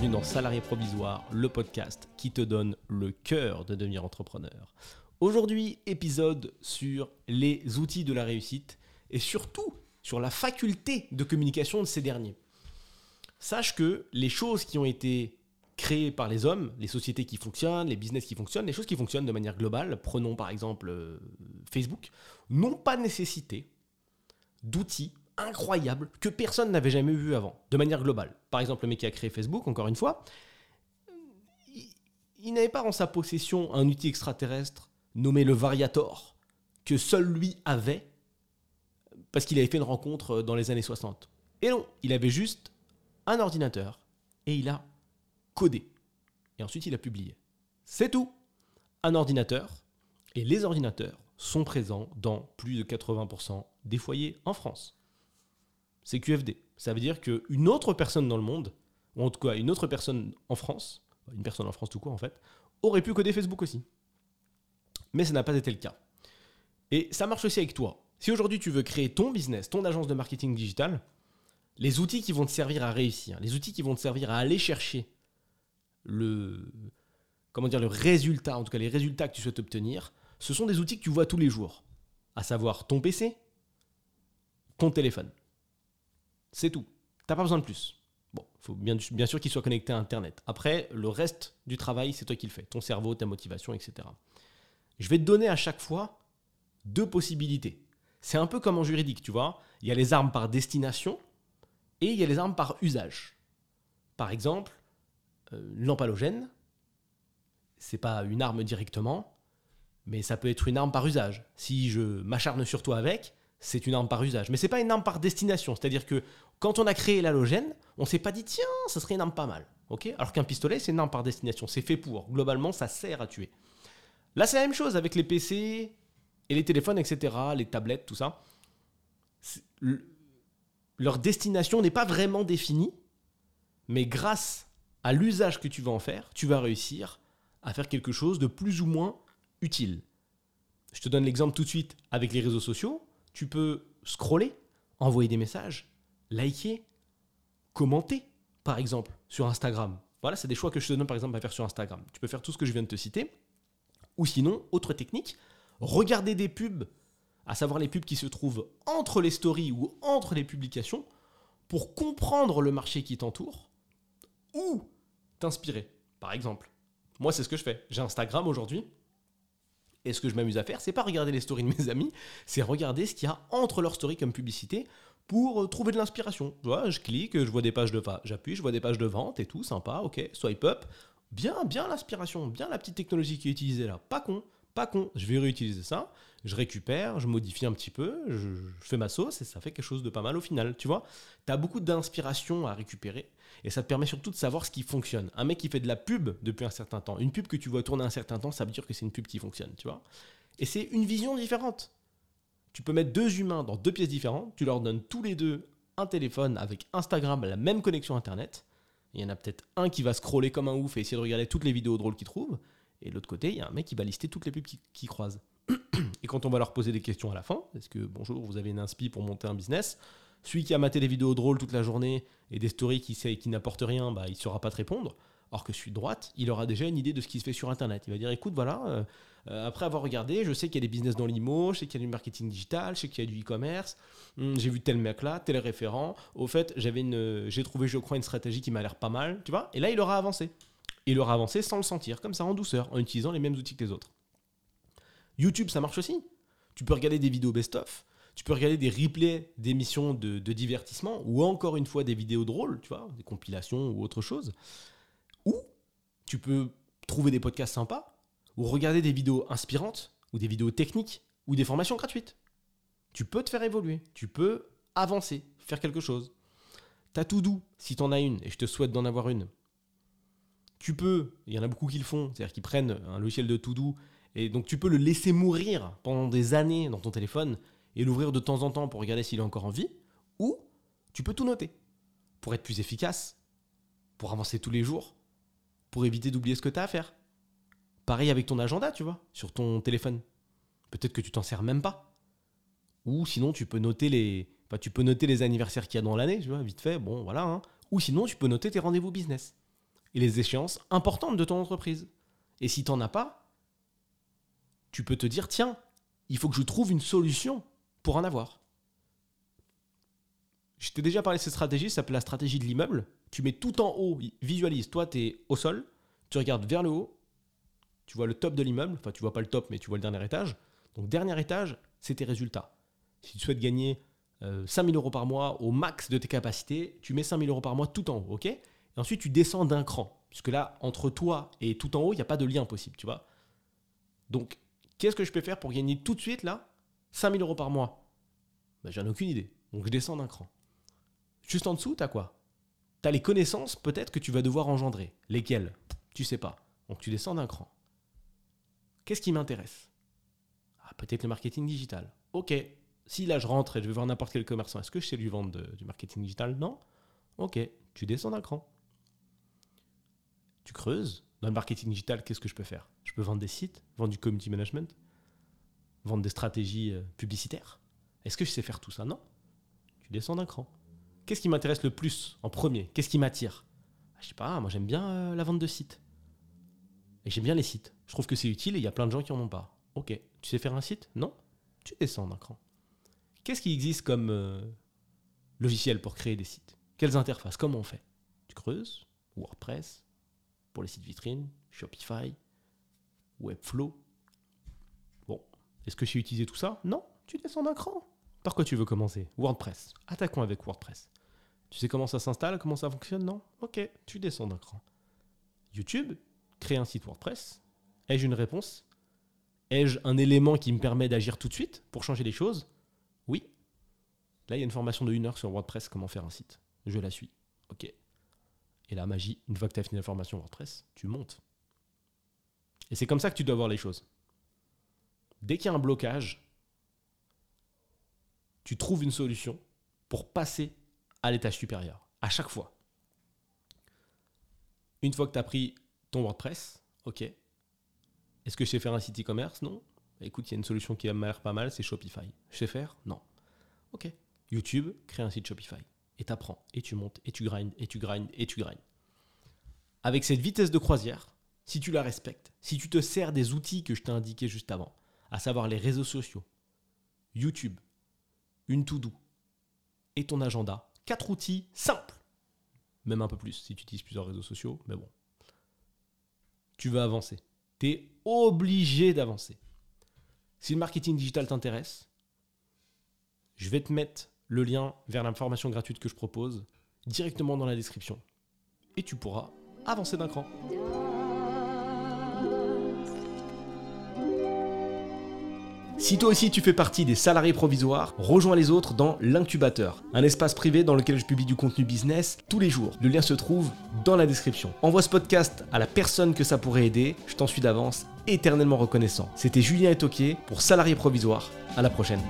bienvenue dans Salarié Provisoire, le podcast qui te donne le cœur de devenir entrepreneur. Aujourd'hui, épisode sur les outils de la réussite et surtout sur la faculté de communication de ces derniers. Sache que les choses qui ont été créées par les hommes, les sociétés qui fonctionnent, les business qui fonctionnent, les choses qui fonctionnent de manière globale, prenons par exemple euh, Facebook, n'ont pas nécessité d'outils incroyables que personne n'avait jamais vus avant, de manière globale. Par exemple, le mec qui a créé Facebook, encore une fois, il, n'avait pas en sa possession un outil extraterrestre nommé le Variator, que seul lui avait, parce qu'il avait fait une rencontre dans les années 60. Et non, il avait juste un ordinateur et il a codé. Et ensuite, il a publié. C'est tout. Un ordinateur. Et les ordinateurs sont présents dans plus de 80% des foyers en France. C'est QFD. Ça veut dire qu'une autre personne dans le monde, ou en tout cas une autre personne en France, une personne en France tout court en fait, aurait pu coder Facebook aussi. Mais ça n'a pas été le cas. Et ça marche aussi avec toi. Si aujourd'hui tu veux créer ton business, ton agence de marketing digital, les outils qui vont te servir à réussir, les outils qui vont te servir à aller chercher le, comment dire, le résultat, en tout cas les résultats que tu souhaites obtenir, ce sont des outils que tu vois tous les jours. À savoir ton PC, ton téléphone. C'est tout. T'as pas besoin de plus. Bon, faut bien, sûr qu'il soit connecté à Internet. Après, le reste du travail, c'est toi qui le fais. Ton cerveau, ta motivation, etc. Je vais te donner à chaque fois deux possibilités. C'est un peu comme en juridique, tu vois. Il y a les armes par destination et il y a les armes par usage. Par exemple, euh, halogène, c'est pas une arme directement, mais ça peut être une arme par usage. Si je m'acharne sur toi avec, c'est une arme par usage. Mais c'est pas une arme par destination. C'est-à-dire que quand on a créé l'halogène, on s'est pas dit tiens, ça serait une arme pas mal. ok? Alors qu'un pistolet, c'est une arme par destination. C'est fait pour. Globalement, ça sert à tuer. Là, c'est la même chose avec les PC et les téléphones, etc., les tablettes, tout ça. Leur destination n'est pas vraiment définie, mais grâce à l'usage que tu vas en faire, tu vas réussir à faire quelque chose de plus ou moins utile. Je te donne l'exemple tout de suite avec les réseaux sociaux. Tu peux scroller, envoyer des messages, liker, commenter, par exemple, sur Instagram. Voilà, c'est des choix que je te donne par exemple à faire sur Instagram. Tu peux faire tout ce que je viens de te citer. Ou sinon, autre technique, regarder des pubs, à savoir les pubs qui se trouvent entre les stories ou entre les publications, pour comprendre le marché qui t'entoure, ou t'inspirer. Par exemple, moi c'est ce que je fais. J'ai Instagram aujourd'hui, et ce que je m'amuse à faire, c'est pas regarder les stories de mes amis, c'est regarder ce qu'il y a entre leurs stories comme publicité pour euh, trouver de l'inspiration. Tu je clique, je vois des pages de j'appuie, je vois des pages de vente et tout, sympa, ok, swipe up. Bien, bien l'inspiration, bien la petite technologie qui est utilisée là. Pas con, pas con. Je vais réutiliser ça, je récupère, je modifie un petit peu, je, fais ma sauce et ça fait quelque chose de pas mal au final. Tu vois, tu as beaucoup d'inspiration à récupérer et ça te permet surtout de savoir ce qui fonctionne. Un mec qui fait de la pub depuis un certain temps, une pub que tu vois tourner un certain temps, ça veut dire que c'est une pub qui fonctionne, tu vois. Et c'est une vision différente. Tu peux mettre deux humains dans deux pièces différentes, tu leur donnes tous les deux un téléphone avec Instagram, la même connexion Internet. Il y en a peut-être un qui va scroller comme un ouf et essayer de regarder toutes les vidéos drôles qu'il trouve. Et de l'autre côté, il y a un mec qui va lister toutes les pubs qu'il croise. Et quand on va leur poser des questions à la fin, est-ce que bonjour, vous avez une inspi pour monter un business? Celui qui a maté des vidéos drôles toute la journée et des stories qui, qui n'apportent rien, bah, il ne saura pas te répondre. Or que celui de droite, il aura déjà une idée de ce qui se fait sur Internet. Il va dire, écoute, voilà, euh, euh, après avoir regardé, je sais qu'il y a des business dans l'IMO, je sais qu'il y a du marketing digital, je sais qu'il y a du e-commerce, hum, j'ai vu tel mec là, tel référent. Au fait, j'avais j'ai trouvé, je crois, une stratégie qui m'a l'air pas mal, tu vois. Et là, il aura avancé. Il aura avancé sans le sentir, comme ça, en douceur, en utilisant les mêmes outils que les autres. YouTube, ça marche aussi. Tu peux regarder des vidéos best-of. Tu peux regarder des replays d'émissions de, divertissement ou encore une fois des vidéos drôles, tu vois, des compilations ou autre chose. Ou tu peux trouver des podcasts sympas ou regarder des vidéos inspirantes ou des vidéos techniques ou des formations gratuites. Tu peux te faire évoluer, tu peux avancer, faire quelque chose. T'as tout doux si t'en as une et je te souhaite d'en avoir une. Tu peux, il y en a beaucoup qui le font, c'est-à-dire qu'ils prennent un logiciel de tout doux et donc tu peux le laisser mourir pendant des années dans ton téléphone et l'ouvrir de temps en temps pour regarder s'il est encore en vie, ou tu peux tout noter pour être plus efficace, pour avancer tous les jours, pour éviter d'oublier ce que tu as à faire. Pareil avec ton agenda, tu vois, sur ton téléphone. Peut-être que tu t'en sers même pas. Ou sinon, tu peux noter les, enfin, tu peux noter les anniversaires qu'il y a dans l'année, tu vois, vite fait, bon, voilà. Hein. Ou sinon, tu peux noter tes rendez-vous business. Et les échéances importantes de ton entreprise. Et si tu n'en as pas, tu peux te dire, tiens, il faut que je trouve une solution pour en avoir. Je t'ai déjà parlé de cette stratégie, ça s'appelle la stratégie de l'immeuble. Tu mets tout en haut, visualise, toi tu es au sol, tu regardes vers le haut, tu vois le top de l'immeuble, enfin tu vois pas le top mais tu vois le dernier étage. Donc dernier étage, c'est tes résultats. Si tu souhaites gagner 5000 euh, euros par mois au max de tes capacités, tu mets 5000 euros par mois tout en haut, ok? Ensuite tu descends d'un cran. Puisque là, entre toi et tout en haut, il n'y a pas de lien possible, tu vois. Donc, qu'est-ce que je peux faire pour gagner tout de suite là 5000 euros par mois? Ben, J'en ai aucune idée. Donc je descends d'un cran. Juste en dessous, tu as quoi? Tu as les connaissances peut-être que tu vas devoir engendrer. Lesquelles? Tu sais pas. Donc tu descends d'un cran. Qu'est-ce qui m'intéresse? Ah, Peut-être le marketing digital. Ok. Si là je rentre et je vais voir n'importe quel commerçant, est-ce que je sais lui vendre du marketing digital? Non Ok. Tu descends d'un cran. Tu creuses. Dans le marketing digital, qu'est-ce que je peux faire? Je peux vendre des sites, vendre du community management, vendre des stratégies euh, publicitaires? Est-ce que je sais faire tout ça? Non. Tu descends d'un cran. Qu'est-ce qui m'intéresse le plus en premier? Qu'est-ce qui m'attire? Ah, Je sais pas, moi j'aime bien euh, la vente de sites. Et j'aime bien les sites. Je trouve que c'est utile et il y a plein de gens qui en ont pas. Ok, tu sais faire un site? Non Tu descends d'un cran. Qu'est-ce qui existe comme euh, logiciel pour créer des sites? Quelles interfaces? Comment on fait? Tu creuses WordPress pour les sites vitrines, Shopify, Webflow. Bon, est-ce que j'ai utilisé tout ça? Non, tu descends d'un cran. Par quoi tu veux commencer? WordPress. Attaquons avec WordPress. Tu sais comment ça s'installe, comment ça fonctionne, non? Ok, tu descends d'un cran. YouTube, créer un site WordPress. Ai-je une réponse? Ai-je un élément qui me permet d'agir tout de suite pour changer les choses? Oui. Là, il y a une formation de 1 heure sur WordPress, comment faire un site. Je la suis. Ok. Et la magie, une fois que tu as fini la formation WordPress, tu montes. Et c'est comme ça que tu dois voir les choses. Dès qu'il y a un blocage, tu trouves une solution pour passer à l'étage supérieur, à chaque fois. Une fois que tu as pris ton WordPress, ok. Est-ce que je sais faire un site e-commerce? Non. Écoute, il y a une solution qui m'a l'air pas mal, c'est Shopify. Je sais faire? Non. Ok. YouTube, crée un site Shopify. Et tu apprends, et tu montes, et tu grindes, et tu grindes, et tu grindes. Avec cette vitesse de croisière, si tu la respectes, si tu te sers des outils que je t'ai indiqués juste avant, à savoir les réseaux sociaux, YouTube, une to-do et ton agenda. Quatre outils simples. Même un peu plus si tu utilises plusieurs réseaux sociaux, mais bon. Tu vas avancer. Tu es obligé d'avancer. Si le marketing digital t'intéresse, je vais te mettre le lien vers l'information gratuite que je propose directement dans la description. Et tu pourras avancer d'un cran. Si toi aussi tu fais partie des salariés provisoires, rejoins les autres dans l'incubateur, un espace privé dans lequel je publie du contenu business tous les jours. Le lien se trouve dans la description. Envoie ce podcast à la personne que ça pourrait aider, je t'en suis d'avance éternellement reconnaissant. C'était Julien Etoquier pour Salariés provisoires. À la prochaine.